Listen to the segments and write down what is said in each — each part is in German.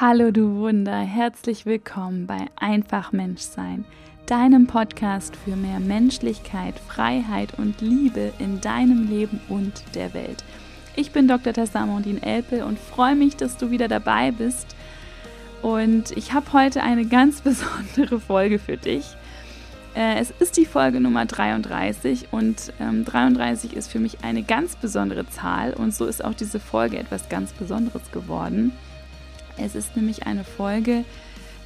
Hallo du Wunder, herzlich willkommen bei Einfach Menschsein, deinem Podcast für mehr Menschlichkeit, Freiheit und Liebe in deinem Leben und der Welt. Ich bin Dr. Tessa Mondin Elpel und freue mich, dass du wieder dabei bist. Und ich habe heute eine ganz besondere Folge für dich. Äh, es ist die Folge Nummer 33 und ähm, 33 ist für mich eine ganz besondere Zahl und so ist auch diese Folge etwas ganz Besonderes geworden. Es ist nämlich eine Folge,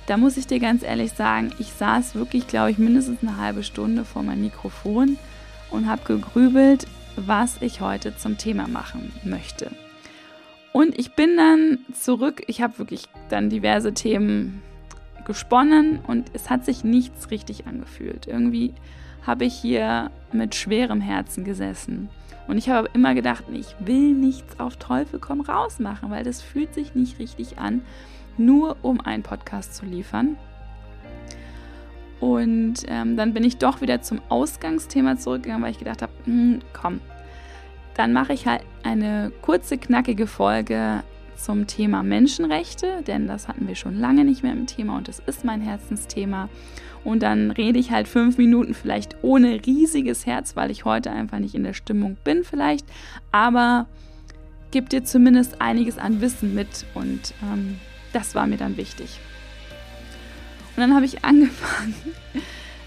da muss ich dir ganz ehrlich sagen, ich saß wirklich, glaube ich, mindestens eine halbe Stunde vor meinem Mikrofon und habe gegrübelt, was ich heute zum Thema machen möchte. Und ich bin dann zurück, ich habe wirklich dann diverse Themen gesponnen und es hat sich nichts richtig angefühlt. Irgendwie habe ich hier mit schwerem Herzen gesessen. Und ich habe immer gedacht, ich will nichts auf Teufel komm raus machen, weil das fühlt sich nicht richtig an, nur um einen Podcast zu liefern. Und ähm, dann bin ich doch wieder zum Ausgangsthema zurückgegangen, weil ich gedacht habe, hm, komm, dann mache ich halt eine kurze, knackige Folge zum Thema Menschenrechte, denn das hatten wir schon lange nicht mehr im Thema und es ist mein Herzensthema. Und dann rede ich halt fünf Minuten vielleicht ohne riesiges Herz, weil ich heute einfach nicht in der Stimmung bin vielleicht, aber gebe dir zumindest einiges an Wissen mit und ähm, das war mir dann wichtig. Und dann habe ich angefangen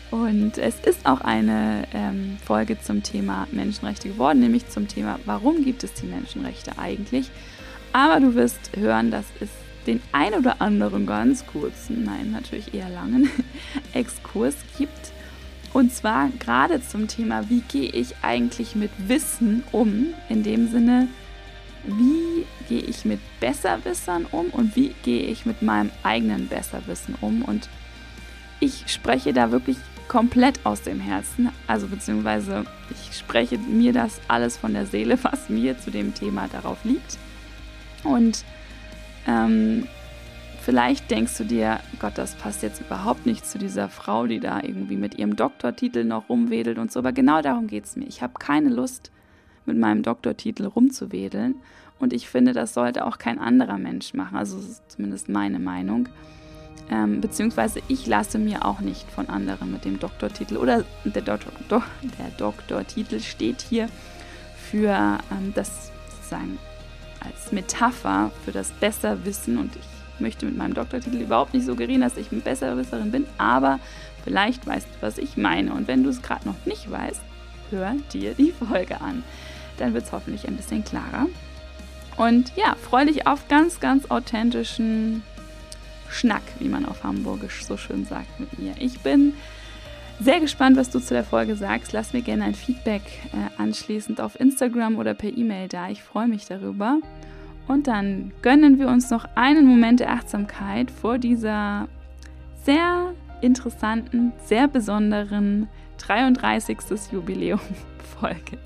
und es ist auch eine ähm, Folge zum Thema Menschenrechte geworden, nämlich zum Thema, warum gibt es die Menschenrechte eigentlich? Aber du wirst hören, dass es den ein oder anderen ganz kurzen, nein, natürlich eher langen Exkurs gibt. Und zwar gerade zum Thema, wie gehe ich eigentlich mit Wissen um? In dem Sinne, wie gehe ich mit Besserwissern um und wie gehe ich mit meinem eigenen Besserwissen um? Und ich spreche da wirklich komplett aus dem Herzen, also beziehungsweise ich spreche mir das alles von der Seele, was mir zu dem Thema darauf liegt. Und ähm, vielleicht denkst du dir, Gott, das passt jetzt überhaupt nicht zu dieser Frau, die da irgendwie mit ihrem Doktortitel noch rumwedelt und so. Aber genau darum geht es mir. Ich habe keine Lust, mit meinem Doktortitel rumzuwedeln. Und ich finde, das sollte auch kein anderer Mensch machen. Also das ist zumindest meine Meinung. Ähm, beziehungsweise ich lasse mir auch nicht von anderen mit dem Doktortitel oder der, Doktor, Do, der Doktortitel steht hier für ähm, das sozusagen als Metapher für das Besserwissen und ich möchte mit meinem Doktortitel überhaupt nicht suggerieren, dass ich eine Besserwisserin bin, aber vielleicht weißt du, was ich meine und wenn du es gerade noch nicht weißt, hör dir die Folge an. Dann wird es hoffentlich ein bisschen klarer. Und ja, freue dich auf ganz, ganz authentischen Schnack, wie man auf Hamburgisch so schön sagt mit mir. Ich bin sehr gespannt, was du zu der Folge sagst. Lass mir gerne ein Feedback äh, anschließend auf Instagram oder per E-Mail da. Ich freue mich darüber. Und dann gönnen wir uns noch einen Moment der Achtsamkeit vor dieser sehr interessanten, sehr besonderen 33. Jubiläum-Folge.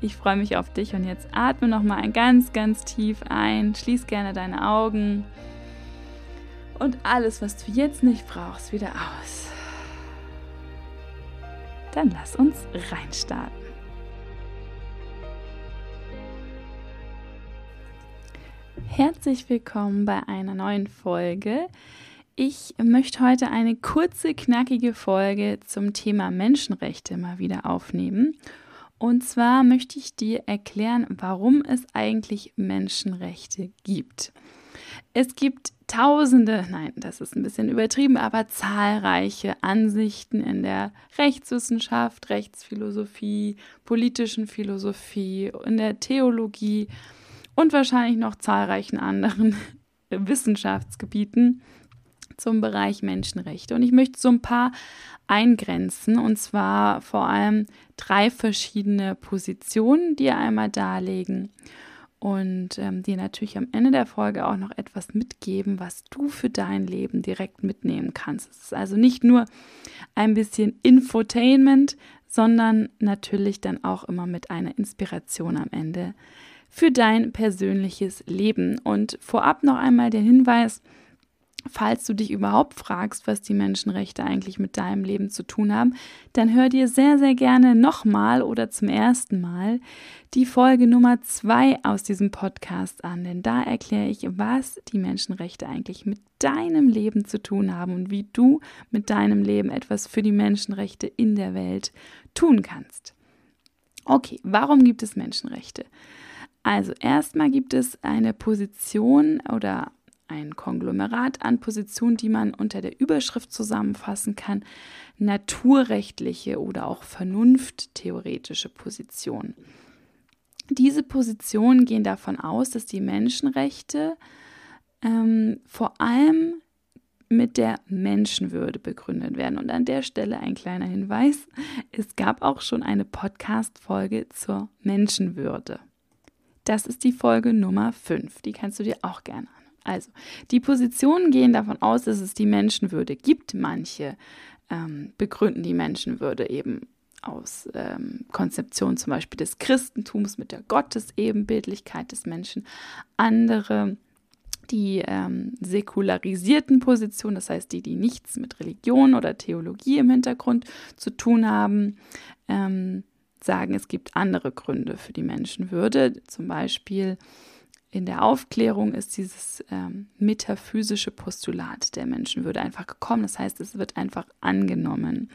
Ich freue mich auf dich und jetzt atme noch mal ein ganz, ganz tief ein. Schließ gerne deine Augen und alles, was du jetzt nicht brauchst, wieder aus. Dann lass uns reinstarten. Herzlich willkommen bei einer neuen Folge. Ich möchte heute eine kurze, knackige Folge zum Thema Menschenrechte mal wieder aufnehmen. Und zwar möchte ich dir erklären, warum es eigentlich Menschenrechte gibt. Es gibt tausende, nein, das ist ein bisschen übertrieben, aber zahlreiche Ansichten in der Rechtswissenschaft, Rechtsphilosophie, politischen Philosophie, in der Theologie und wahrscheinlich noch zahlreichen anderen Wissenschaftsgebieten zum Bereich Menschenrechte. Und ich möchte so ein paar eingrenzen, und zwar vor allem drei verschiedene Positionen, die einmal darlegen und ähm, dir natürlich am Ende der Folge auch noch etwas mitgeben, was du für dein Leben direkt mitnehmen kannst. Es ist also nicht nur ein bisschen Infotainment, sondern natürlich dann auch immer mit einer Inspiration am Ende für dein persönliches Leben. Und vorab noch einmal der Hinweis, falls du dich überhaupt fragst, was die Menschenrechte eigentlich mit deinem Leben zu tun haben, dann hör dir sehr, sehr gerne nochmal oder zum ersten Mal die Folge Nummer zwei aus diesem Podcast an, denn da erkläre ich, was die Menschenrechte eigentlich mit deinem Leben zu tun haben und wie du mit deinem Leben etwas für die Menschenrechte in der Welt tun kannst. Okay, warum gibt es Menschenrechte? Also erstmal gibt es eine Position oder ein Konglomerat an Positionen, die man unter der Überschrift zusammenfassen kann, naturrechtliche oder auch vernunfttheoretische Positionen. Diese Positionen gehen davon aus, dass die Menschenrechte ähm, vor allem mit der Menschenwürde begründet werden. Und an der Stelle ein kleiner Hinweis, es gab auch schon eine Podcast-Folge zur Menschenwürde. Das ist die Folge Nummer 5. Die kannst du dir auch gerne an. Also, die Positionen gehen davon aus, dass es die Menschenwürde gibt. Manche ähm, begründen die Menschenwürde eben aus ähm, Konzeption zum Beispiel des Christentums mit der Gottesebenbildlichkeit des Menschen. Andere die ähm, säkularisierten Positionen, das heißt die, die nichts mit Religion oder Theologie im Hintergrund zu tun haben, ähm, sagen, es gibt andere Gründe für die Menschenwürde. Zum Beispiel in der Aufklärung ist dieses ähm, metaphysische Postulat der Menschenwürde einfach gekommen. Das heißt, es wird einfach angenommen,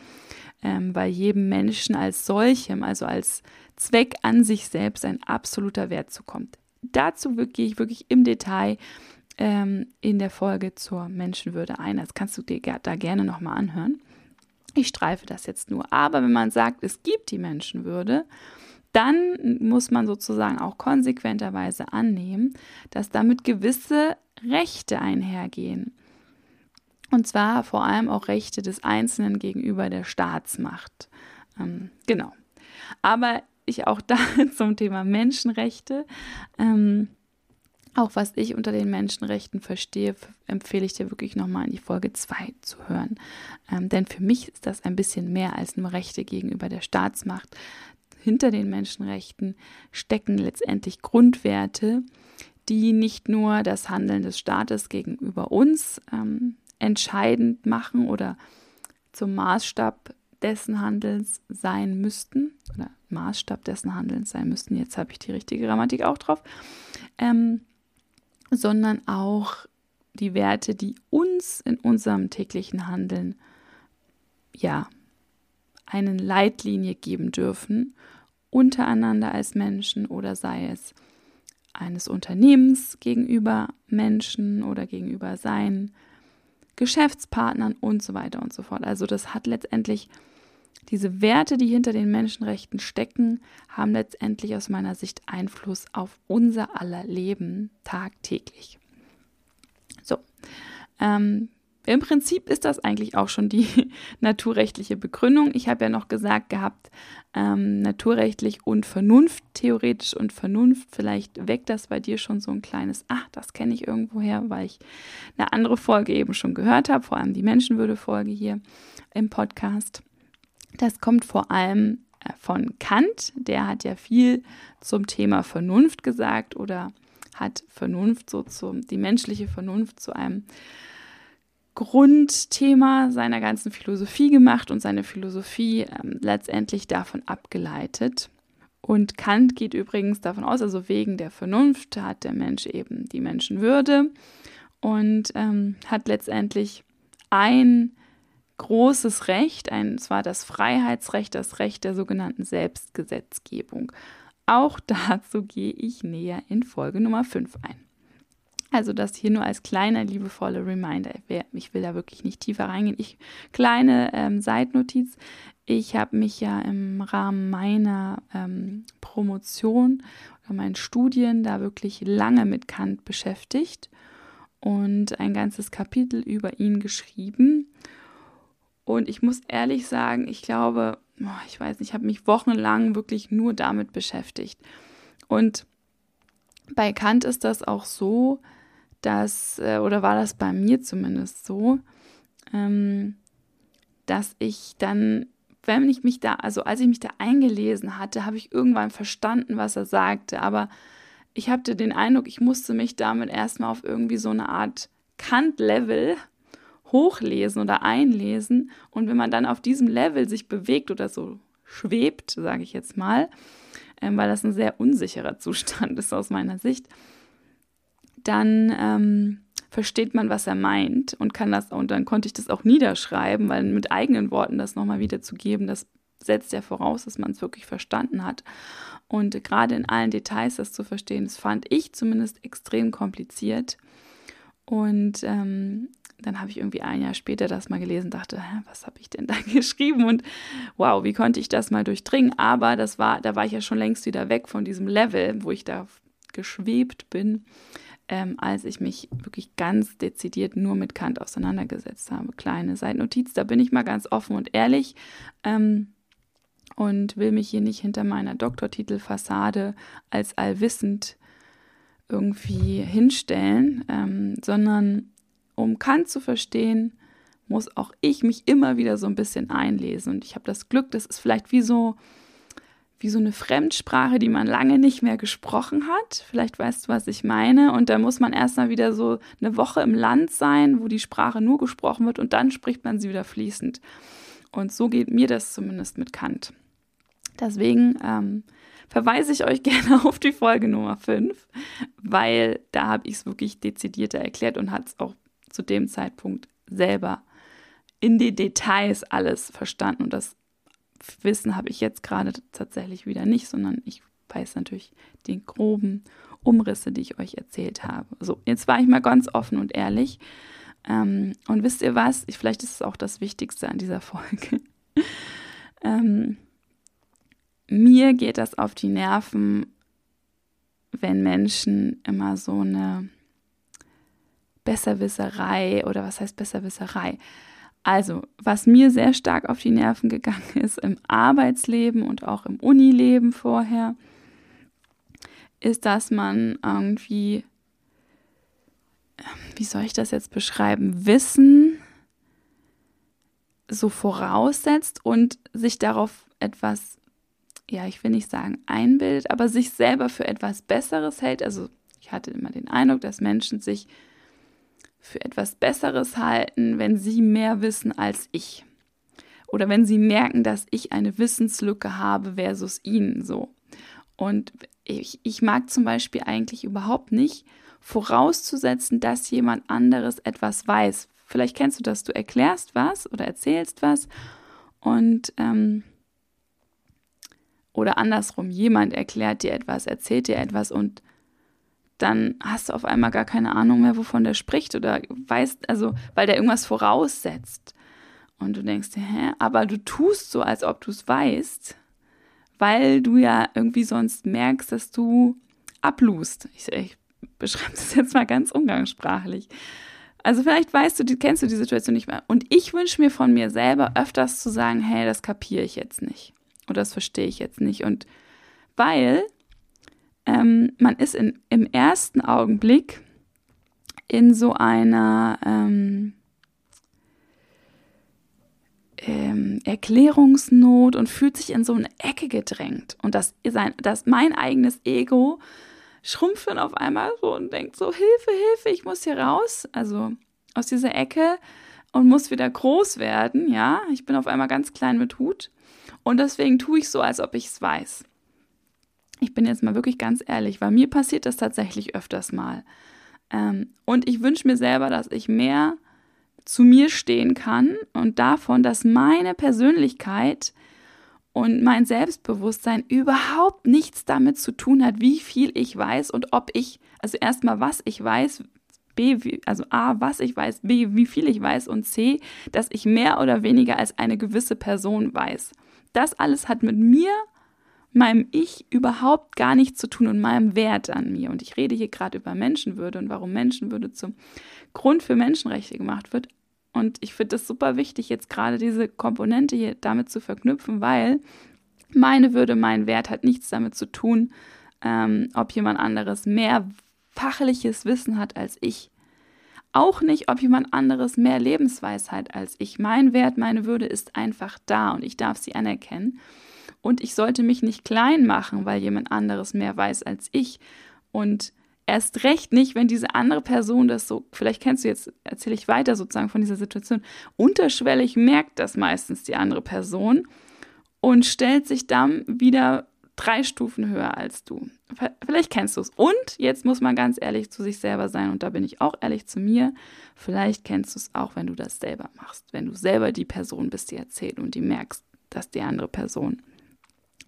ähm, bei jedem Menschen als solchem, also als Zweck an sich selbst, ein absoluter Wert zukommt. Dazu gehe ich wirklich im Detail ähm, in der Folge zur Menschenwürde ein. Das kannst du dir da gerne nochmal anhören. Ich streife das jetzt nur. Aber wenn man sagt, es gibt die Menschenwürde, dann muss man sozusagen auch konsequenterweise annehmen, dass damit gewisse Rechte einhergehen. Und zwar vor allem auch Rechte des Einzelnen gegenüber der Staatsmacht. Ähm, genau. Aber ich auch da zum Thema Menschenrechte. Ähm, auch was ich unter den Menschenrechten verstehe, empfehle ich dir wirklich nochmal in die Folge 2 zu hören. Ähm, denn für mich ist das ein bisschen mehr als nur Rechte gegenüber der Staatsmacht. Hinter den Menschenrechten stecken letztendlich Grundwerte, die nicht nur das Handeln des Staates gegenüber uns ähm, entscheidend machen oder zum Maßstab dessen Handelns sein müssten oder Maßstab dessen Handelns sein müssten. Jetzt habe ich die richtige Grammatik auch drauf. Ähm, sondern auch die Werte, die uns in unserem täglichen Handeln ja eine Leitlinie geben dürfen, untereinander als Menschen oder sei es eines Unternehmens gegenüber Menschen oder gegenüber seinen Geschäftspartnern und so weiter und so fort. Also das hat letztendlich diese Werte, die hinter den Menschenrechten stecken, haben letztendlich aus meiner Sicht Einfluss auf unser aller Leben tagtäglich. So, ähm, im Prinzip ist das eigentlich auch schon die naturrechtliche Begründung. Ich habe ja noch gesagt gehabt, ähm, naturrechtlich und Vernunft, theoretisch und Vernunft. Vielleicht weckt das bei dir schon so ein kleines, ach, das kenne ich irgendwoher, weil ich eine andere Folge eben schon gehört habe, vor allem die Menschenwürde-Folge hier im Podcast. Das kommt vor allem äh, von Kant. Der hat ja viel zum Thema Vernunft gesagt oder hat Vernunft so zum, die menschliche Vernunft zu einem Grundthema seiner ganzen Philosophie gemacht und seine Philosophie ähm, letztendlich davon abgeleitet. Und Kant geht übrigens davon aus, also wegen der Vernunft hat der Mensch eben die Menschenwürde und ähm, hat letztendlich ein großes Recht, ein, zwar das Freiheitsrecht, das Recht der sogenannten Selbstgesetzgebung. Auch dazu gehe ich näher in Folge Nummer 5 ein. Also das hier nur als kleiner liebevoller Reminder. Ich will da wirklich nicht tiefer reingehen. Ich kleine ähm, Seitnotiz. Ich habe mich ja im Rahmen meiner ähm, Promotion oder meinen Studien da wirklich lange mit Kant beschäftigt und ein ganzes Kapitel über ihn geschrieben. Und ich muss ehrlich sagen, ich glaube, ich weiß nicht, ich habe mich wochenlang wirklich nur damit beschäftigt. Und bei Kant ist das auch so, dass, äh, oder war das bei mir zumindest so, ähm, dass ich dann, wenn ich mich da, also als ich mich da eingelesen hatte, habe ich irgendwann verstanden, was er sagte, aber ich hatte den Eindruck, ich musste mich damit erstmal auf irgendwie so eine Art Kant-Level hochlesen oder einlesen. Und wenn man dann auf diesem Level sich bewegt oder so schwebt, sage ich jetzt mal, ähm, weil das ein sehr unsicherer Zustand ist aus meiner Sicht, dann ähm, versteht man, was er meint und kann das, und dann konnte ich das auch niederschreiben, weil mit eigenen Worten das nochmal wiederzugeben, das setzt ja voraus, dass man es wirklich verstanden hat. Und gerade in allen Details das zu verstehen, das fand ich zumindest extrem kompliziert. Und ähm, dann habe ich irgendwie ein Jahr später das mal gelesen, dachte, hä, was habe ich denn da geschrieben? Und wow, wie konnte ich das mal durchdringen? Aber das war, da war ich ja schon längst wieder weg von diesem Level, wo ich da geschwebt bin, ähm, als ich mich wirklich ganz dezidiert nur mit Kant auseinandergesetzt habe. Kleine Seitnotiz, da bin ich mal ganz offen und ehrlich. Ähm, und will mich hier nicht hinter meiner Doktortitelfassade als allwissend irgendwie hinstellen, ähm, sondern um Kant zu verstehen, muss auch ich mich immer wieder so ein bisschen einlesen. Und ich habe das Glück, das ist vielleicht wie so, wie so eine Fremdsprache, die man lange nicht mehr gesprochen hat. Vielleicht weißt du, was ich meine. Und da muss man erstmal wieder so eine Woche im Land sein, wo die Sprache nur gesprochen wird und dann spricht man sie wieder fließend. Und so geht mir das zumindest mit Kant. Deswegen ähm, verweise ich euch gerne auf die Folge Nummer 5, weil da habe ich es wirklich dezidierter erklärt und hat es auch zu dem Zeitpunkt selber in die Details alles verstanden. Und das Wissen habe ich jetzt gerade tatsächlich wieder nicht, sondern ich weiß natürlich den groben Umrisse, die ich euch erzählt habe. So, jetzt war ich mal ganz offen und ehrlich. Ähm, und wisst ihr was? Ich, vielleicht ist es auch das Wichtigste an dieser Folge. ähm, mir geht das auf die Nerven, wenn Menschen immer so eine Besserwisserei oder was heißt Besserwisserei? Also, was mir sehr stark auf die Nerven gegangen ist im Arbeitsleben und auch im Unileben vorher, ist, dass man irgendwie, wie soll ich das jetzt beschreiben, Wissen so voraussetzt und sich darauf etwas ja, ich will nicht sagen einbildet, aber sich selber für etwas Besseres hält. Also ich hatte immer den Eindruck, dass Menschen sich für etwas Besseres halten, wenn sie mehr wissen als ich. Oder wenn sie merken, dass ich eine Wissenslücke habe versus ihnen so. Und ich, ich mag zum Beispiel eigentlich überhaupt nicht vorauszusetzen, dass jemand anderes etwas weiß. Vielleicht kennst du das, du erklärst was oder erzählst was und ähm, oder andersrum, jemand erklärt dir etwas, erzählt dir etwas und dann hast du auf einmal gar keine Ahnung mehr, wovon der spricht oder weißt, also, weil der irgendwas voraussetzt. Und du denkst dir, hä, aber du tust so, als ob du es weißt, weil du ja irgendwie sonst merkst, dass du ablust. Ich, ich beschreibe das jetzt mal ganz umgangssprachlich. Also vielleicht weißt du, kennst du die Situation nicht mehr. Und ich wünsche mir von mir selber öfters zu sagen, hey, das kapiere ich jetzt nicht. Oder das verstehe ich jetzt nicht. Und weil ähm, man ist in, im ersten Augenblick in so einer ähm, ähm, Erklärungsnot und fühlt sich in so eine Ecke gedrängt. Und das, sein, das mein eigenes Ego schrumpft dann auf einmal so und denkt so, Hilfe, Hilfe, ich muss hier raus. Also aus dieser Ecke und muss wieder groß werden, ja. Ich bin auf einmal ganz klein mit Hut. Und deswegen tue ich so, als ob ich es weiß. Ich bin jetzt mal wirklich ganz ehrlich, weil mir passiert das tatsächlich öfters mal. Ähm, und ich wünsche mir selber, dass ich mehr zu mir stehen kann und davon, dass meine Persönlichkeit und mein Selbstbewusstsein überhaupt nichts damit zu tun hat, wie viel ich weiß und ob ich, also erstmal was ich weiß, B, also A, was ich weiß, B, wie viel ich weiß und C, dass ich mehr oder weniger als eine gewisse Person weiß. Das alles hat mit mir, meinem Ich überhaupt gar nichts zu tun und meinem Wert an mir. Und ich rede hier gerade über Menschenwürde und warum Menschenwürde zum Grund für Menschenrechte gemacht wird. Und ich finde es super wichtig, jetzt gerade diese Komponente hier damit zu verknüpfen, weil meine Würde, mein Wert hat nichts damit zu tun, ähm, ob jemand anderes mehr fachliches Wissen hat als ich. Auch nicht, ob jemand anderes mehr Lebensweisheit als ich. Mein Wert, meine Würde ist einfach da und ich darf sie anerkennen. Und ich sollte mich nicht klein machen, weil jemand anderes mehr weiß als ich. Und erst recht nicht, wenn diese andere Person das so, vielleicht kennst du jetzt, erzähle ich weiter sozusagen von dieser Situation, unterschwellig merkt das meistens die andere Person und stellt sich dann wieder drei Stufen höher als du. Vielleicht kennst du es. Und jetzt muss man ganz ehrlich zu sich selber sein und da bin ich auch ehrlich zu mir. Vielleicht kennst du es auch, wenn du das selber machst, wenn du selber die Person bist, die erzählt und die merkst, dass die andere Person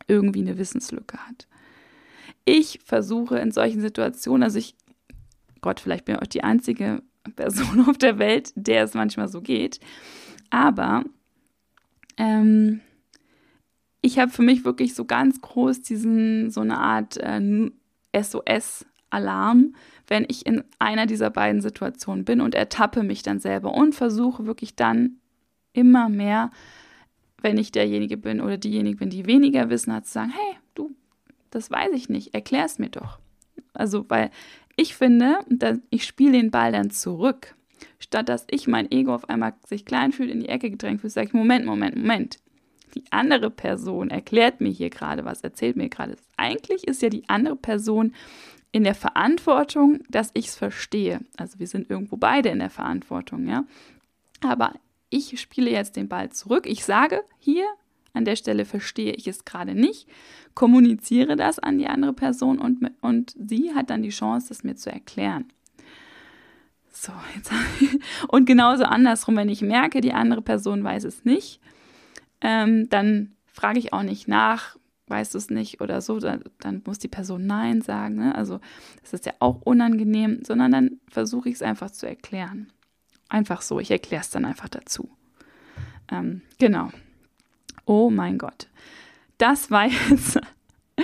irgendwie eine Wissenslücke hat. Ich versuche in solchen Situationen, also ich, Gott, vielleicht bin ich auch die einzige Person auf der Welt, der es manchmal so geht, aber ähm, ich habe für mich wirklich so ganz groß diesen, so eine Art äh, SOS-Alarm, wenn ich in einer dieser beiden Situationen bin und ertappe mich dann selber und versuche wirklich dann immer mehr, wenn ich derjenige bin oder diejenige bin, die weniger Wissen hat, zu sagen, hey, du, das weiß ich nicht, erklär es mir doch. Also, weil ich finde, ich spiele den Ball dann zurück. Statt dass ich mein Ego auf einmal sich klein fühlt, in die Ecke gedrängt fühlt, sage ich, Moment, Moment, Moment. Die andere Person erklärt mir hier gerade was, erzählt mir gerade. Eigentlich ist ja die andere Person in der Verantwortung, dass ich es verstehe. Also wir sind irgendwo beide in der Verantwortung, ja. Aber ich spiele jetzt den Ball zurück. Ich sage hier, an der Stelle verstehe ich es gerade nicht, kommuniziere das an die andere Person und, und sie hat dann die Chance, es mir zu erklären. So, jetzt und genauso andersrum, wenn ich merke, die andere Person weiß es nicht, ähm, dann frage ich auch nicht nach, weißt du es nicht oder so, dann, dann, muss die Person Nein sagen. Ne? Also das ist ja auch unangenehm, sondern dann versuche ich es einfach zu erklären. Einfach so, ich erkläre es dann einfach dazu. Ähm, genau. Oh mein Gott. Das war jetzt,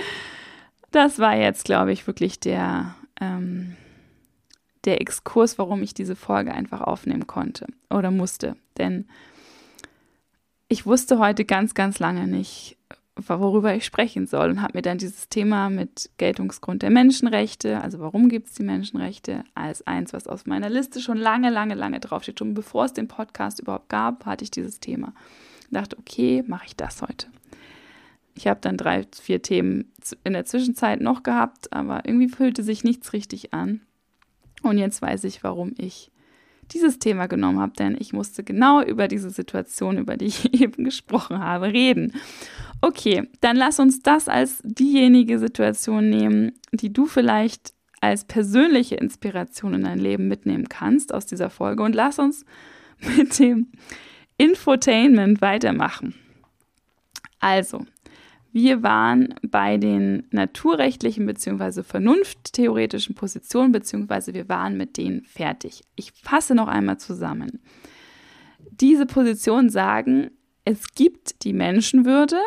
das war jetzt, glaube ich, wirklich der, ähm, der Exkurs, warum ich diese Folge einfach aufnehmen konnte oder musste. Denn ich wusste heute ganz, ganz lange nicht, worüber ich sprechen soll und habe mir dann dieses Thema mit Geltungsgrund der Menschenrechte, also warum gibt es die Menschenrechte, als eins, was auf meiner Liste schon lange, lange, lange draufsteht. Schon bevor es den Podcast überhaupt gab, hatte ich dieses Thema dachte, okay, mache ich das heute. Ich habe dann drei, vier Themen in der Zwischenzeit noch gehabt, aber irgendwie fühlte sich nichts richtig an. Und jetzt weiß ich, warum ich dieses Thema genommen habe, denn ich musste genau über diese Situation, über die ich eben gesprochen habe, reden. Okay, dann lass uns das als diejenige Situation nehmen, die du vielleicht als persönliche Inspiration in dein Leben mitnehmen kannst aus dieser Folge und lass uns mit dem Infotainment weitermachen. Also, wir waren bei den naturrechtlichen bzw. vernunfttheoretischen Positionen bzw. wir waren mit denen fertig. Ich fasse noch einmal zusammen. Diese Positionen sagen, es gibt die Menschenwürde,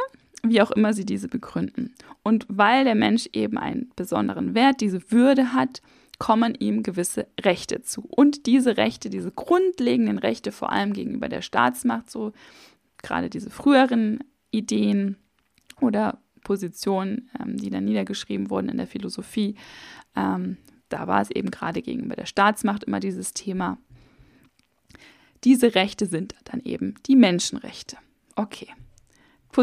wie auch immer sie diese begründen. Und weil der Mensch eben einen besonderen Wert, diese Würde hat, kommen ihm gewisse Rechte zu. Und diese Rechte, diese grundlegenden Rechte, vor allem gegenüber der Staatsmacht, so gerade diese früheren Ideen oder Positionen, ähm, die dann niedergeschrieben wurden in der Philosophie, ähm, da war es eben gerade gegenüber der Staatsmacht immer dieses Thema. Diese Rechte sind dann eben die Menschenrechte. Okay,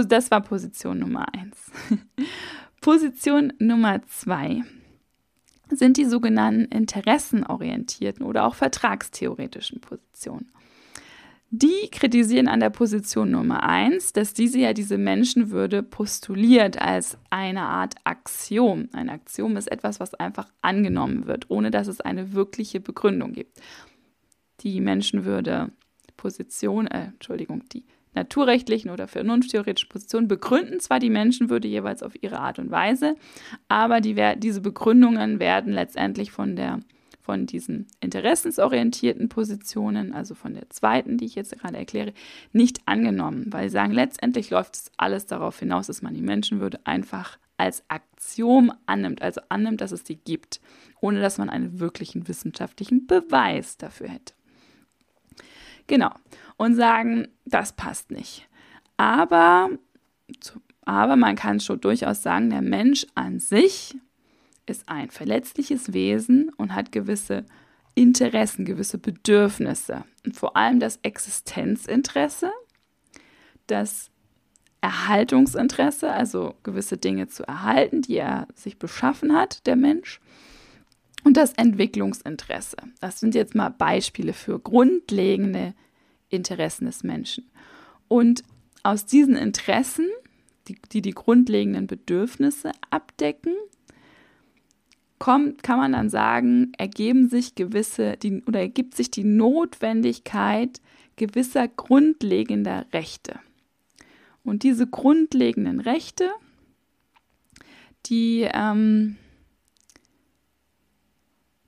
das war Position Nummer eins. Position Nummer zwei sind die sogenannten interessenorientierten oder auch vertragstheoretischen Positionen. Die kritisieren an der Position Nummer eins, dass diese ja diese Menschenwürde postuliert als eine Art Axiom. Ein Axiom ist etwas, was einfach angenommen wird, ohne dass es eine wirkliche Begründung gibt. Die Menschenwürde Position, äh, Entschuldigung, die naturrechtlichen oder vernunfttheoretischen Positionen begründen zwar die Menschenwürde jeweils auf ihre Art und Weise, aber die, diese Begründungen werden letztendlich von der von diesen interessensorientierten Positionen, also von der zweiten, die ich jetzt gerade erkläre, nicht angenommen, weil sie sagen, letztendlich läuft es alles darauf hinaus, dass man die Menschenwürde einfach als Aktion annimmt, also annimmt, dass es die gibt, ohne dass man einen wirklichen wissenschaftlichen Beweis dafür hätte. Genau. Und sagen, das passt nicht. Aber, aber man kann schon durchaus sagen, der Mensch an sich ist ein verletzliches Wesen und hat gewisse Interessen, gewisse Bedürfnisse. Und vor allem das Existenzinteresse, das Erhaltungsinteresse, also gewisse Dinge zu erhalten, die er sich beschaffen hat, der Mensch. und das Entwicklungsinteresse. Das sind jetzt mal Beispiele für grundlegende Interessen des Menschen. Und aus diesen Interessen, die die, die grundlegenden Bedürfnisse abdecken, kommt, kann man dann sagen, ergeben sich gewisse die, oder ergibt sich die Notwendigkeit gewisser grundlegender Rechte. Und diese grundlegenden Rechte, die ähm,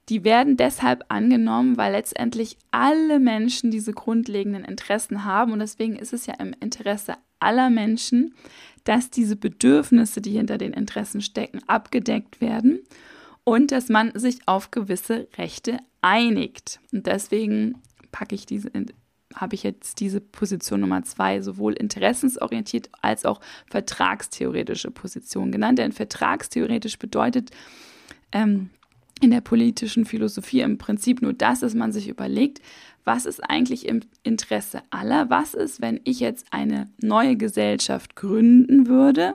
die werden deshalb angenommen, weil letztendlich alle Menschen diese grundlegenden Interessen haben. Und deswegen ist es ja im Interesse aller Menschen, dass diese Bedürfnisse, die hinter den Interessen stecken, abgedeckt werden und dass man sich auf gewisse Rechte einigt. Und deswegen packe ich diese, habe ich jetzt diese Position Nummer zwei sowohl interessensorientiert als auch vertragstheoretische Position genannt. Denn vertragstheoretisch bedeutet, ähm, in der politischen Philosophie im Prinzip nur das, dass man sich überlegt, was ist eigentlich im Interesse aller? Was ist, wenn ich jetzt eine neue Gesellschaft gründen würde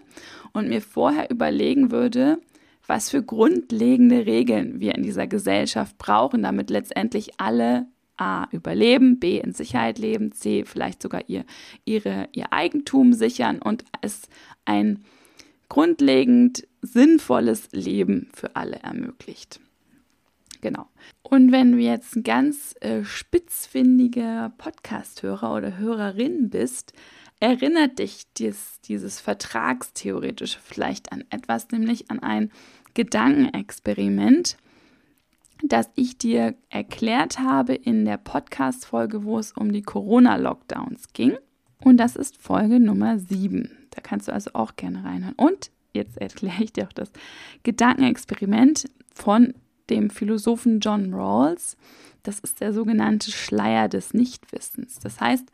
und mir vorher überlegen würde, was für grundlegende Regeln wir in dieser Gesellschaft brauchen, damit letztendlich alle A überleben, B in Sicherheit leben, C vielleicht sogar ihr, ihre, ihr Eigentum sichern und es ein grundlegend sinnvolles Leben für alle ermöglicht. Genau. Und wenn du jetzt ein ganz äh, spitzfindiger Podcast-Hörer oder Hörerin bist, erinnert dich dies, dieses Vertragstheoretische vielleicht an etwas, nämlich an ein Gedankenexperiment, das ich dir erklärt habe in der Podcast-Folge, wo es um die Corona-Lockdowns ging. Und das ist Folge Nummer 7. Da kannst du also auch gerne reinhören. Und jetzt erkläre ich dir auch das Gedankenexperiment von dem Philosophen John Rawls. Das ist der sogenannte Schleier des Nichtwissens. Das heißt,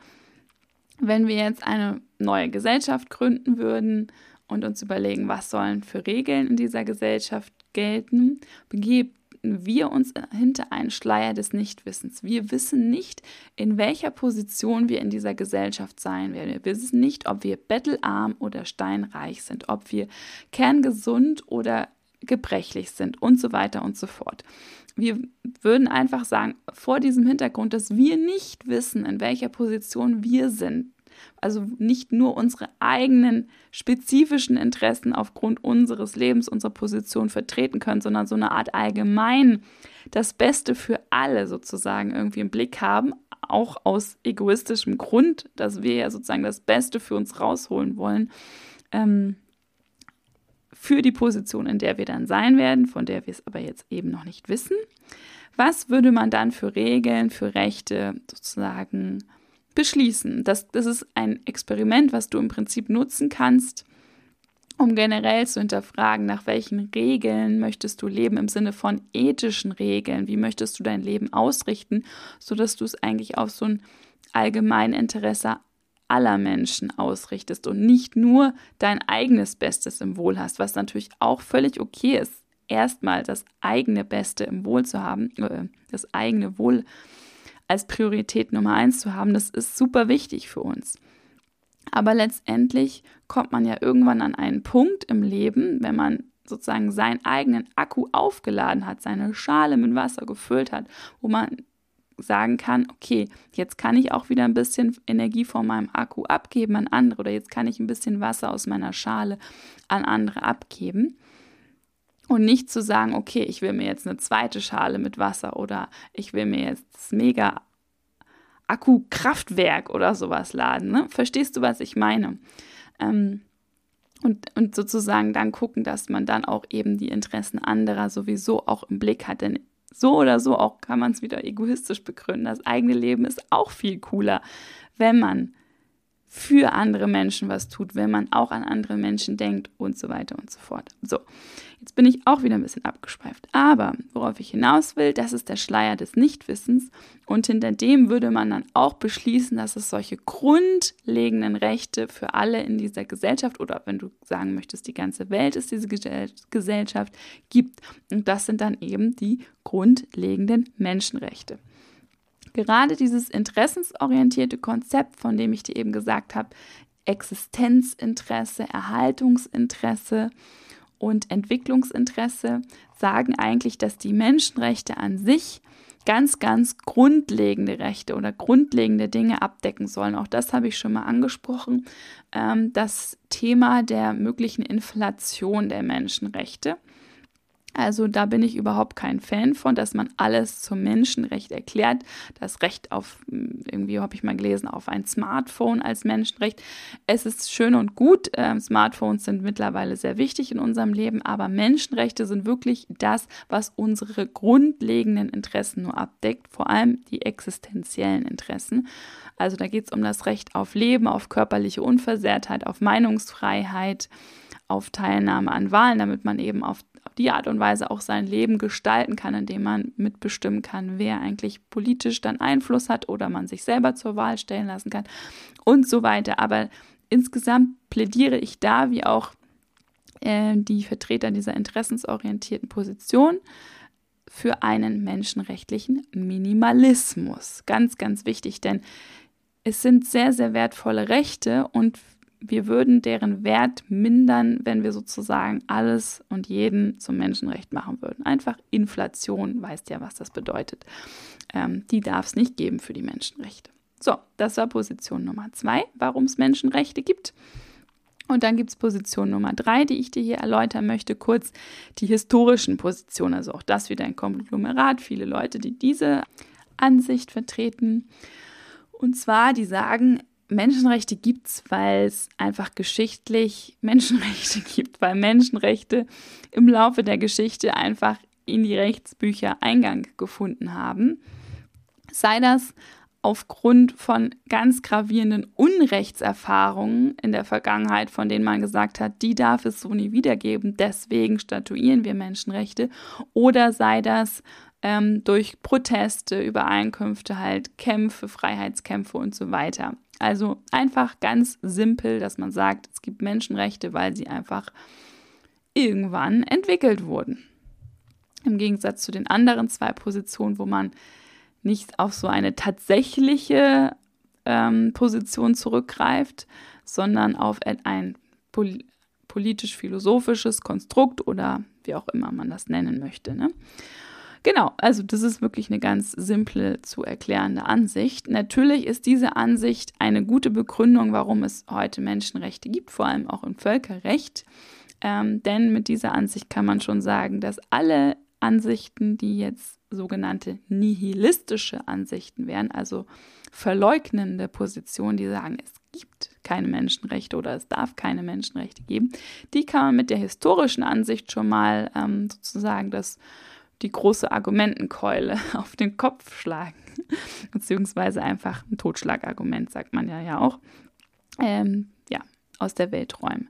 wenn wir jetzt eine neue Gesellschaft gründen würden und uns überlegen, was sollen für Regeln in dieser Gesellschaft gelten, begeben wir uns hinter einen Schleier des Nichtwissens. Wir wissen nicht, in welcher Position wir in dieser Gesellschaft sein werden. Wir wissen nicht, ob wir bettelarm oder steinreich sind, ob wir kerngesund oder gebrechlich sind und so weiter und so fort. Wir würden einfach sagen, vor diesem Hintergrund, dass wir nicht wissen, in welcher Position wir sind, also nicht nur unsere eigenen spezifischen Interessen aufgrund unseres Lebens, unserer Position vertreten können, sondern so eine Art allgemein das Beste für alle sozusagen irgendwie im Blick haben, auch aus egoistischem Grund, dass wir ja sozusagen das Beste für uns rausholen wollen. Ähm, für die Position, in der wir dann sein werden, von der wir es aber jetzt eben noch nicht wissen. Was würde man dann für Regeln, für Rechte sozusagen beschließen? Das, das ist ein Experiment, was du im Prinzip nutzen kannst, um generell zu hinterfragen, nach welchen Regeln möchtest du leben im Sinne von ethischen Regeln, wie möchtest du dein Leben ausrichten, sodass du es eigentlich auf so ein Allgemeininteresse aller Menschen ausrichtest und nicht nur dein eigenes Bestes im Wohl hast, was natürlich auch völlig okay ist, erstmal das eigene Beste im Wohl zu haben, äh, das eigene Wohl als Priorität Nummer eins zu haben, das ist super wichtig für uns. Aber letztendlich kommt man ja irgendwann an einen Punkt im Leben, wenn man sozusagen seinen eigenen Akku aufgeladen hat, seine Schale mit Wasser gefüllt hat, wo man sagen kann, okay, jetzt kann ich auch wieder ein bisschen Energie von meinem Akku abgeben an andere oder jetzt kann ich ein bisschen Wasser aus meiner Schale an andere abgeben. Und nicht zu sagen, okay, ich will mir jetzt eine zweite Schale mit Wasser oder ich will mir jetzt das mega Akku-Kraftwerk oder sowas laden. Ne? Verstehst du, was ich meine? Ähm, und, und sozusagen dann gucken, dass man dann auch eben die Interessen anderer sowieso auch im Blick hat. Denn so oder so auch kann man es wieder egoistisch begründen. Das eigene Leben ist auch viel cooler, wenn man für andere Menschen was tut, wenn man auch an andere Menschen denkt und so weiter und so fort. So, jetzt bin ich auch wieder ein bisschen abgeschweift. Aber worauf ich hinaus will, das ist der Schleier des Nichtwissens. Und hinter dem würde man dann auch beschließen, dass es solche grundlegenden Rechte für alle in dieser Gesellschaft oder wenn du sagen möchtest, die ganze Welt ist diese Gesellschaft gibt. Und das sind dann eben die grundlegenden Menschenrechte. Gerade dieses interessensorientierte Konzept, von dem ich dir eben gesagt habe, Existenzinteresse, Erhaltungsinteresse und Entwicklungsinteresse sagen eigentlich, dass die Menschenrechte an sich ganz, ganz grundlegende Rechte oder grundlegende Dinge abdecken sollen. Auch das habe ich schon mal angesprochen. Ähm, das Thema der möglichen Inflation der Menschenrechte. Also da bin ich überhaupt kein Fan von, dass man alles zum Menschenrecht erklärt. Das Recht auf, hm, irgendwie habe ich mal gelesen, auf ein Smartphone als Menschenrecht. Es ist schön und gut. Ähm, Smartphones sind mittlerweile sehr wichtig in unserem Leben, aber Menschenrechte sind wirklich das, was unsere grundlegenden Interessen nur abdeckt, vor allem die existenziellen Interessen. Also da geht es um das Recht auf Leben, auf körperliche Unversehrtheit, auf Meinungsfreiheit auf Teilnahme an Wahlen, damit man eben auf die Art und Weise auch sein Leben gestalten kann, indem man mitbestimmen kann, wer eigentlich politisch dann Einfluss hat oder man sich selber zur Wahl stellen lassen kann und so weiter. Aber insgesamt plädiere ich da, wie auch äh, die Vertreter dieser interessensorientierten Position, für einen menschenrechtlichen Minimalismus. Ganz, ganz wichtig, denn es sind sehr, sehr wertvolle Rechte und wir würden deren Wert mindern, wenn wir sozusagen alles und jeden zum Menschenrecht machen würden. Einfach Inflation, weißt ja, was das bedeutet. Ähm, die darf es nicht geben für die Menschenrechte. So, das war Position Nummer zwei, warum es Menschenrechte gibt. Und dann gibt es Position Nummer drei, die ich dir hier erläutern möchte, kurz die historischen Positionen. Also auch das wieder ein Konglomerat, viele Leute, die diese Ansicht vertreten. Und zwar, die sagen, Menschenrechte gibt es, weil es einfach geschichtlich Menschenrechte gibt, weil Menschenrechte im Laufe der Geschichte einfach in die Rechtsbücher Eingang gefunden haben. Sei das aufgrund von ganz gravierenden Unrechtserfahrungen in der Vergangenheit, von denen man gesagt hat, die darf es so nie wiedergeben, deswegen statuieren wir Menschenrechte, oder sei das ähm, durch Proteste, Übereinkünfte, halt Kämpfe, Freiheitskämpfe und so weiter. Also einfach ganz simpel, dass man sagt, es gibt Menschenrechte, weil sie einfach irgendwann entwickelt wurden. Im Gegensatz zu den anderen zwei Positionen, wo man nicht auf so eine tatsächliche ähm, Position zurückgreift, sondern auf ein pol politisch-philosophisches Konstrukt oder wie auch immer man das nennen möchte. Ne? Genau, also das ist wirklich eine ganz simple zu erklärende Ansicht. Natürlich ist diese Ansicht eine gute Begründung, warum es heute Menschenrechte gibt, vor allem auch im Völkerrecht. Ähm, denn mit dieser Ansicht kann man schon sagen, dass alle Ansichten, die jetzt sogenannte nihilistische Ansichten wären, also verleugnende Positionen, die sagen, es gibt keine Menschenrechte oder es darf keine Menschenrechte geben, die kann man mit der historischen Ansicht schon mal ähm, sozusagen das die große Argumentenkeule auf den Kopf schlagen. Beziehungsweise einfach ein Totschlagargument, sagt man ja ja auch. Ähm, ja, aus der Welt räumen.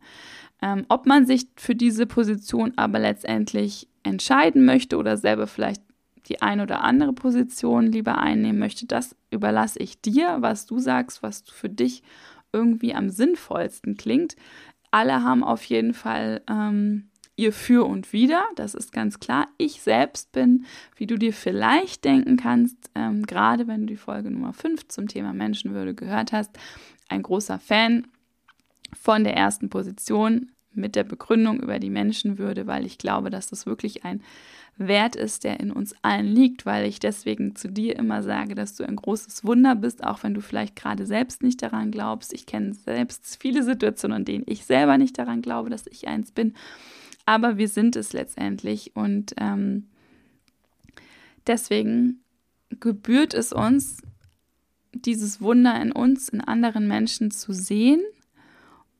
Ähm, ob man sich für diese Position aber letztendlich entscheiden möchte oder selber vielleicht die eine oder andere Position lieber einnehmen möchte, das überlasse ich dir, was du sagst, was für dich irgendwie am sinnvollsten klingt. Alle haben auf jeden Fall ähm, ihr Für und Wider, das ist ganz klar. Ich selbst bin, wie du dir vielleicht denken kannst, ähm, gerade wenn du die Folge Nummer 5 zum Thema Menschenwürde gehört hast, ein großer Fan von der ersten Position mit der Begründung über die Menschenwürde, weil ich glaube, dass das wirklich ein Wert ist, der in uns allen liegt, weil ich deswegen zu dir immer sage, dass du ein großes Wunder bist, auch wenn du vielleicht gerade selbst nicht daran glaubst. Ich kenne selbst viele Situationen, in denen ich selber nicht daran glaube, dass ich eins bin aber wir sind es letztendlich und ähm, deswegen gebührt es uns, dieses Wunder in uns, in anderen Menschen zu sehen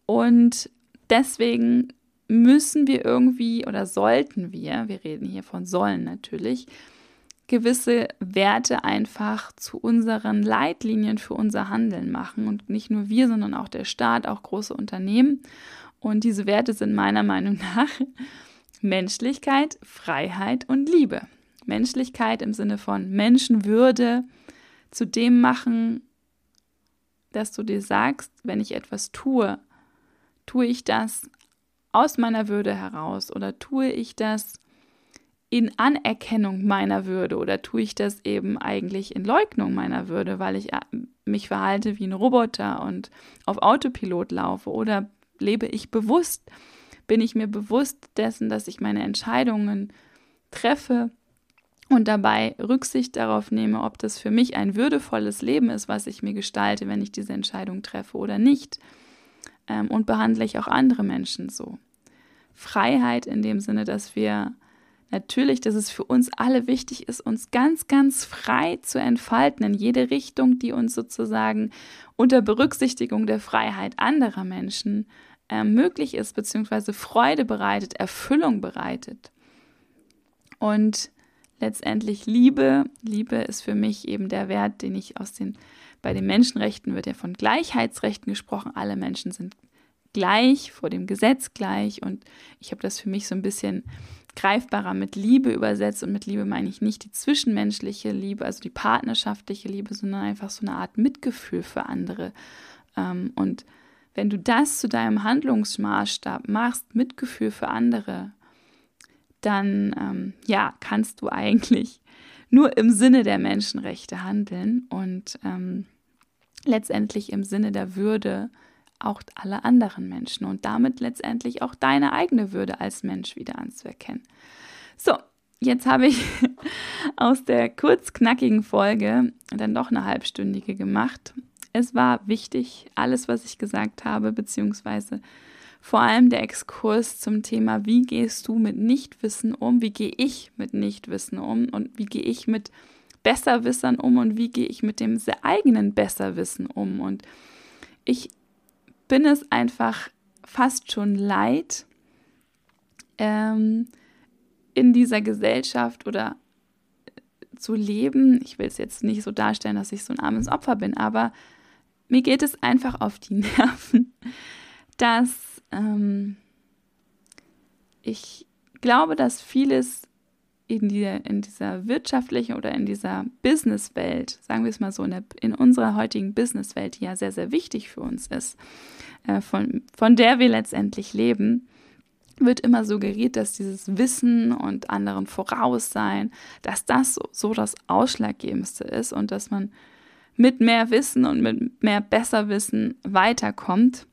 und deswegen müssen wir irgendwie oder sollten wir, wir reden hier von sollen natürlich, gewisse Werte einfach zu unseren Leitlinien für unser Handeln machen. Und nicht nur wir, sondern auch der Staat, auch große Unternehmen. Und diese Werte sind meiner Meinung nach Menschlichkeit, Freiheit und Liebe. Menschlichkeit im Sinne von Menschenwürde zu dem machen, dass du dir sagst, wenn ich etwas tue, tue ich das aus meiner Würde heraus oder tue ich das in Anerkennung meiner Würde oder tue ich das eben eigentlich in Leugnung meiner Würde, weil ich äh, mich verhalte wie ein Roboter und auf Autopilot laufe oder lebe ich bewusst Bin ich mir bewusst dessen, dass ich meine Entscheidungen treffe und dabei Rücksicht darauf nehme, ob das für mich ein würdevolles Leben ist, was ich mir gestalte, wenn ich diese Entscheidung treffe oder nicht. Ähm, und behandle ich auch andere Menschen so. Freiheit in dem Sinne, dass wir natürlich, dass es für uns alle wichtig ist, uns ganz, ganz frei zu entfalten in jede Richtung, die uns sozusagen unter Berücksichtigung der Freiheit anderer Menschen äh, möglich ist, beziehungsweise Freude bereitet, Erfüllung bereitet. Und letztendlich Liebe. Liebe ist für mich eben der Wert, den ich aus den, bei den Menschenrechten wird ja von Gleichheitsrechten gesprochen. Alle Menschen sind gleich, vor dem Gesetz gleich. Und ich habe das für mich so ein bisschen greifbarer mit Liebe übersetzt. Und mit Liebe meine ich nicht die zwischenmenschliche Liebe, also die partnerschaftliche Liebe, sondern einfach so eine Art Mitgefühl für andere. Ähm, und wenn du das zu deinem Handlungsmaßstab machst, Mitgefühl für andere, dann ähm, ja, kannst du eigentlich nur im Sinne der Menschenrechte handeln und ähm, letztendlich im Sinne der Würde auch aller anderen Menschen und damit letztendlich auch deine eigene Würde als Mensch wieder anzuerkennen. So, jetzt habe ich aus der kurzknackigen Folge dann doch eine halbstündige gemacht. Es war wichtig, alles, was ich gesagt habe, beziehungsweise vor allem der Exkurs zum Thema, wie gehst du mit Nichtwissen um, wie gehe ich mit Nichtwissen um und wie gehe ich mit Besserwissern um und wie gehe ich mit dem eigenen Besserwissen um. Und ich bin es einfach fast schon leid, ähm, in dieser Gesellschaft oder zu leben. Ich will es jetzt nicht so darstellen, dass ich so ein armes Opfer bin, aber mir geht es einfach auf die Nerven, dass ähm, ich glaube, dass vieles in, die, in dieser wirtschaftlichen oder in dieser Businesswelt, sagen wir es mal so, in, der, in unserer heutigen Businesswelt, die ja sehr, sehr wichtig für uns ist, äh, von, von der wir letztendlich leben, wird immer suggeriert, dass dieses Wissen und anderen Voraussein, dass das so, so das Ausschlaggebendste ist und dass man mit mehr Wissen und mit mehr Besserwissen weiterkommt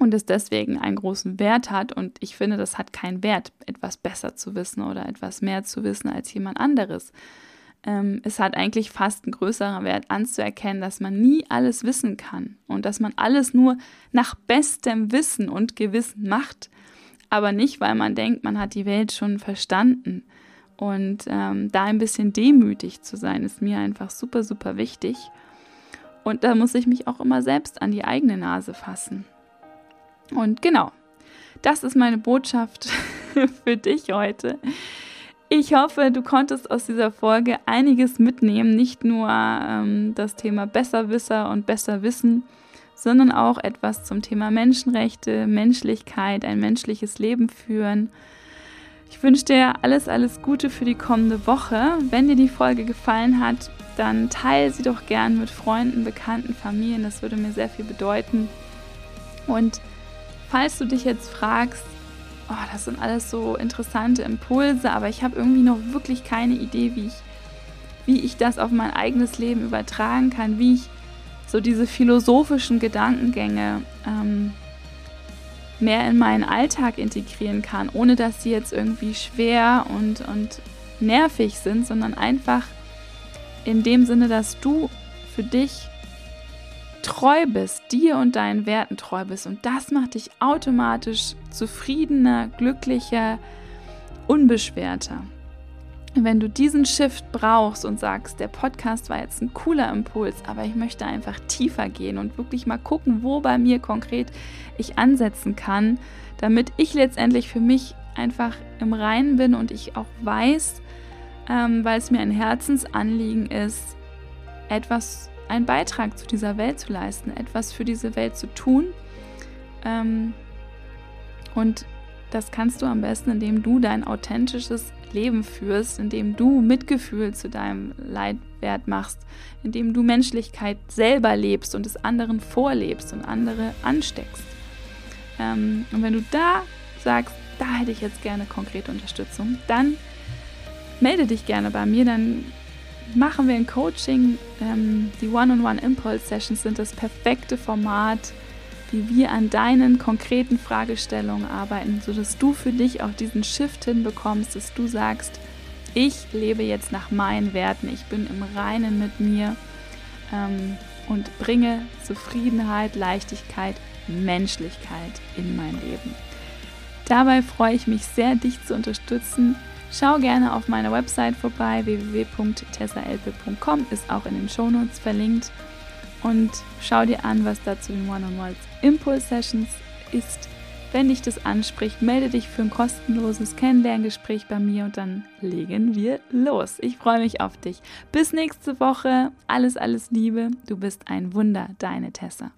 und es deswegen einen großen Wert hat. Und ich finde, das hat keinen Wert, etwas besser zu wissen oder etwas mehr zu wissen als jemand anderes. Ähm, es hat eigentlich fast einen größeren Wert anzuerkennen, dass man nie alles wissen kann und dass man alles nur nach bestem Wissen und Gewissen macht, aber nicht, weil man denkt, man hat die Welt schon verstanden. Und ähm, da ein bisschen demütig zu sein, ist mir einfach super, super wichtig. Und da muss ich mich auch immer selbst an die eigene Nase fassen. Und genau, das ist meine Botschaft für dich heute. Ich hoffe, du konntest aus dieser Folge einiges mitnehmen, nicht nur ähm, das Thema Besserwisser und Besserwissen, sondern auch etwas zum Thema Menschenrechte, Menschlichkeit, ein menschliches Leben führen. Ich wünsche dir alles, alles Gute für die kommende Woche. Wenn dir die Folge gefallen hat, dann teile sie doch gern mit Freunden, Bekannten, Familien. Das würde mir sehr viel bedeuten. Und falls du dich jetzt fragst, oh, das sind alles so interessante Impulse, aber ich habe irgendwie noch wirklich keine Idee, wie ich, wie ich das auf mein eigenes Leben übertragen kann, wie ich so diese philosophischen Gedankengänge ähm, mehr in meinen Alltag integrieren kann, ohne dass sie jetzt irgendwie schwer und, und nervig sind, sondern einfach in dem Sinne, dass du für dich treu bist, dir und deinen Werten treu bist. Und das macht dich automatisch zufriedener, glücklicher, unbeschwerter. Wenn du diesen Shift brauchst und sagst, der Podcast war jetzt ein cooler Impuls, aber ich möchte einfach tiefer gehen und wirklich mal gucken, wo bei mir konkret ich ansetzen kann, damit ich letztendlich für mich einfach im Reinen bin und ich auch weiß, ähm, weil es mir ein Herzensanliegen ist, etwas einen Beitrag zu dieser Welt zu leisten, etwas für diese Welt zu tun. Ähm, und das kannst du am besten, indem du dein authentisches Leben führst, indem du Mitgefühl zu deinem Leitwert machst, indem du Menschlichkeit selber lebst und es anderen vorlebst und andere ansteckst. Ähm, und wenn du da sagst, da hätte ich jetzt gerne konkrete Unterstützung, dann melde dich gerne bei mir, dann machen wir ein Coaching. Ähm, die One-on-One Impulse Sessions sind das perfekte Format wie wir an deinen konkreten Fragestellungen arbeiten, sodass du für dich auch diesen Shift hinbekommst, dass du sagst, ich lebe jetzt nach meinen Werten, ich bin im Reinen mit mir ähm, und bringe Zufriedenheit, Leichtigkeit, Menschlichkeit in mein Leben. Dabei freue ich mich sehr, dich zu unterstützen. Schau gerne auf meiner Website vorbei, www.tessaelpe.com, ist auch in den Shownotes verlinkt. Und schau dir an, was da zu den One-on-Ones Impulse Sessions ist. Wenn dich das anspricht, melde dich für ein kostenloses Kennenlerngespräch bei mir und dann legen wir los. Ich freue mich auf dich. Bis nächste Woche. Alles, alles Liebe. Du bist ein Wunder, deine Tessa.